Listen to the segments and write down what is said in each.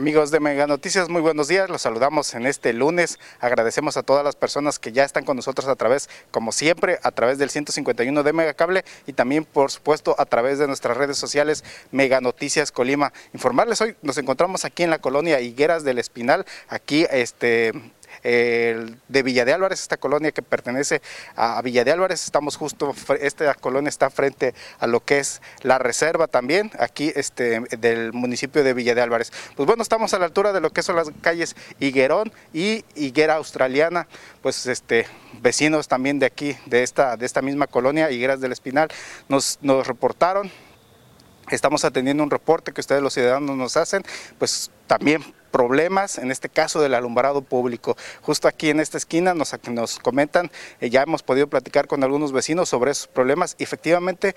Amigos de Mega Noticias, muy buenos días. Los saludamos en este lunes. Agradecemos a todas las personas que ya están con nosotros a través, como siempre, a través del 151 de Megacable y también, por supuesto, a través de nuestras redes sociales Mega Noticias Colima. Informarles hoy, nos encontramos aquí en la colonia Higueras del Espinal, aquí este de Villa de Álvarez, esta colonia que pertenece a Villa de Álvarez, estamos justo, esta colonia está frente a lo que es la reserva también, aquí este, del municipio de Villa de Álvarez. Pues bueno, estamos a la altura de lo que son las calles Higuerón y Higuera Australiana, pues este, vecinos también de aquí, de esta, de esta misma colonia, Higueras del Espinal, nos, nos reportaron estamos atendiendo un reporte que ustedes los ciudadanos nos hacen, pues también problemas, en este caso del alumbrado público. Justo aquí en esta esquina nos, nos comentan, eh, ya hemos podido platicar con algunos vecinos sobre esos problemas efectivamente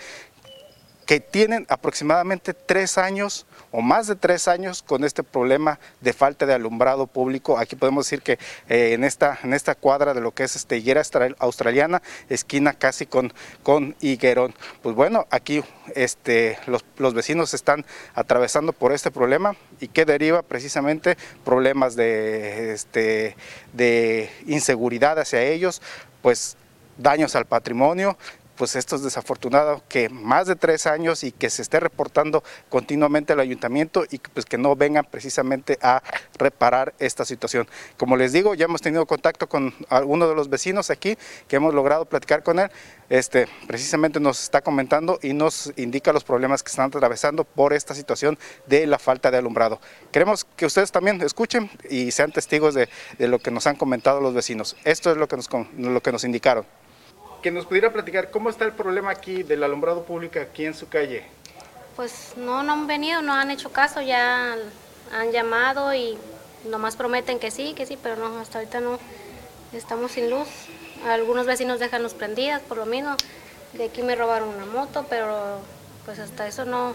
que tienen aproximadamente tres años o más de tres años con este problema de falta de alumbrado público. Aquí podemos decir que eh, en, esta, en esta cuadra de lo que es este, higuera australiana, esquina casi con, con Higuerón. Pues bueno, aquí este, los, los vecinos están atravesando por este problema y que deriva precisamente problemas de, este, de inseguridad hacia ellos, pues daños al patrimonio, pues esto es desafortunado que más de tres años y que se esté reportando continuamente al ayuntamiento y pues que no vengan precisamente a reparar esta situación. Como les digo, ya hemos tenido contacto con alguno de los vecinos aquí que hemos logrado platicar con él. Este, precisamente nos está comentando y nos indica los problemas que están atravesando por esta situación de la falta de alumbrado. Queremos que ustedes también escuchen y sean testigos de, lo que nos han comentado los vecinos. Esto es lo que nos, lo que nos indicaron que nos pudiera platicar cómo está el problema aquí del alumbrado público aquí en su calle. Pues no, no han venido, no han hecho caso, ya han llamado y nomás prometen que sí, que sí, pero no, hasta ahorita no, estamos sin luz. Algunos vecinos dejan prendidas por lo mismo. De aquí me robaron una moto, pero pues hasta eso no,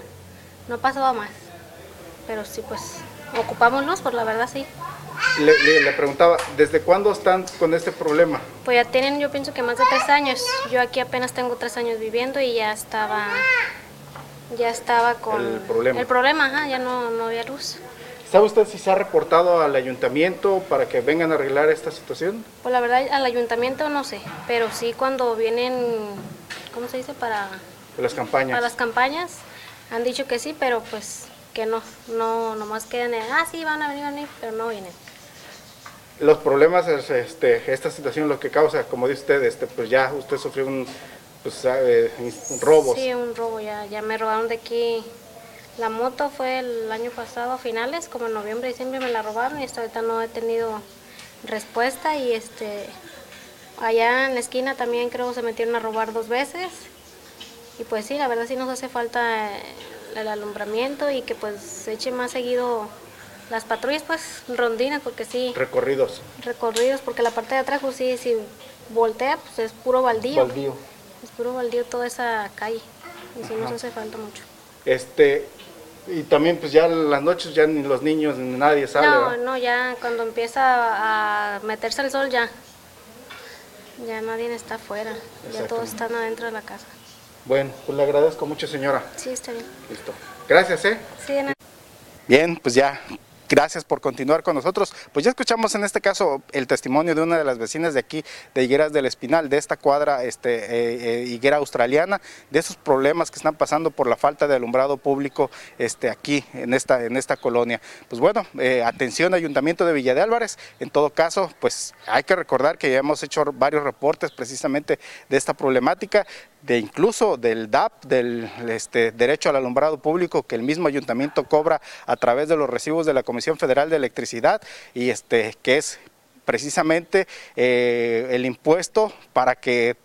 no ha pasado más. Pero sí, pues ocupamos luz, por la verdad sí. Le, preguntaba, ¿desde cuándo están con este problema? Pues ya tienen, yo pienso que más de tres años. Yo aquí apenas tengo tres años viviendo y ya estaba, ya estaba con el problema. El problema, ya no, no había luz. ¿Sabe usted si se ha reportado al ayuntamiento para que vengan a arreglar esta situación? Pues la verdad, al ayuntamiento no sé, pero sí cuando vienen, ¿cómo se dice? Para las campañas. Para las campañas han dicho que sí, pero pues que no, no, nomás quedan, ah, sí, van a venir, van a venir, pero no vienen los problemas, este, esta situación lo que causa, como dice usted, este, pues ya usted sufrió un, pues, robo. Sí, un robo, ya, ya me robaron de aquí. La moto fue el año pasado a finales, como en noviembre, diciembre me la robaron y hasta ahorita no he tenido respuesta y este allá en la esquina también creo se metieron a robar dos veces y pues sí, la verdad sí nos hace falta el alumbramiento y que pues se eche más seguido las patrullas, pues, rondines, porque sí. Recorridos. Recorridos, porque la parte de atrás, pues sí, si voltea, pues es puro baldío. Baldío. Es puro baldío toda esa calle. Y sí nos hace falta mucho. Este, y también pues ya las noches ya ni los niños ni nadie sale. No, no, ya cuando empieza a meterse el sol ya. Ya nadie está afuera. Ya todos están adentro de la casa. Bueno, pues le agradezco mucho señora. Sí, está bien. Listo. Gracias, ¿eh? Sí, Bien, pues ya Gracias por continuar con nosotros. Pues ya escuchamos en este caso el testimonio de una de las vecinas de aquí, de Higueras del Espinal, de esta cuadra este, eh, eh, higuera australiana, de esos problemas que están pasando por la falta de alumbrado público este, aquí en esta, en esta colonia. Pues bueno, eh, atención Ayuntamiento de Villa de Álvarez, en todo caso, pues hay que recordar que ya hemos hecho varios reportes precisamente de esta problemática de incluso del DAP, del este, derecho al alumbrado público que el mismo ayuntamiento cobra a través de los recibos de la Comisión Federal de Electricidad y este, que es precisamente eh, el impuesto para que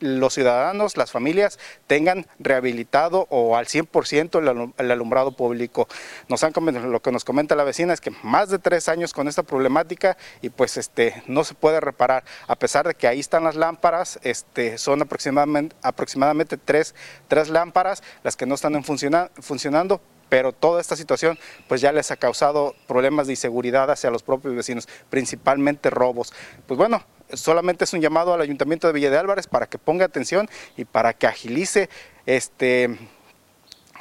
los ciudadanos, las familias, tengan rehabilitado o al 100% el alumbrado público. Nos han lo que nos comenta la vecina es que más de tres años con esta problemática y pues este no se puede reparar, a pesar de que ahí están las lámparas, este, son aproximadamente, aproximadamente tres, tres lámparas las que no están funcionando pero toda esta situación pues ya les ha causado problemas de inseguridad hacia los propios vecinos, principalmente robos. Pues bueno, solamente es un llamado al Ayuntamiento de Villa de Álvarez para que ponga atención y para que agilice este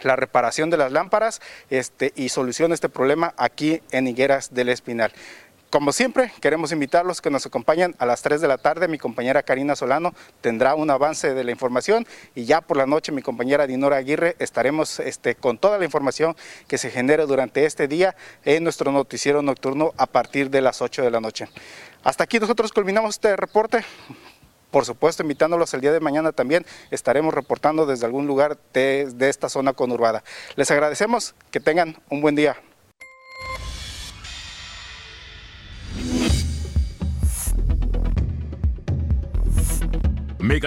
la reparación de las lámparas este, y solucione este problema aquí en Higueras del Espinal. Como siempre, queremos invitarlos que nos acompañen a las 3 de la tarde. Mi compañera Karina Solano tendrá un avance de la información y ya por la noche mi compañera Dinora Aguirre estaremos este, con toda la información que se genere durante este día en nuestro noticiero nocturno a partir de las 8 de la noche. Hasta aquí nosotros culminamos este reporte. Por supuesto, invitándolos el día de mañana también estaremos reportando desde algún lugar de, de esta zona conurbada. Les agradecemos, que tengan un buen día.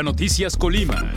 Noticias Colima.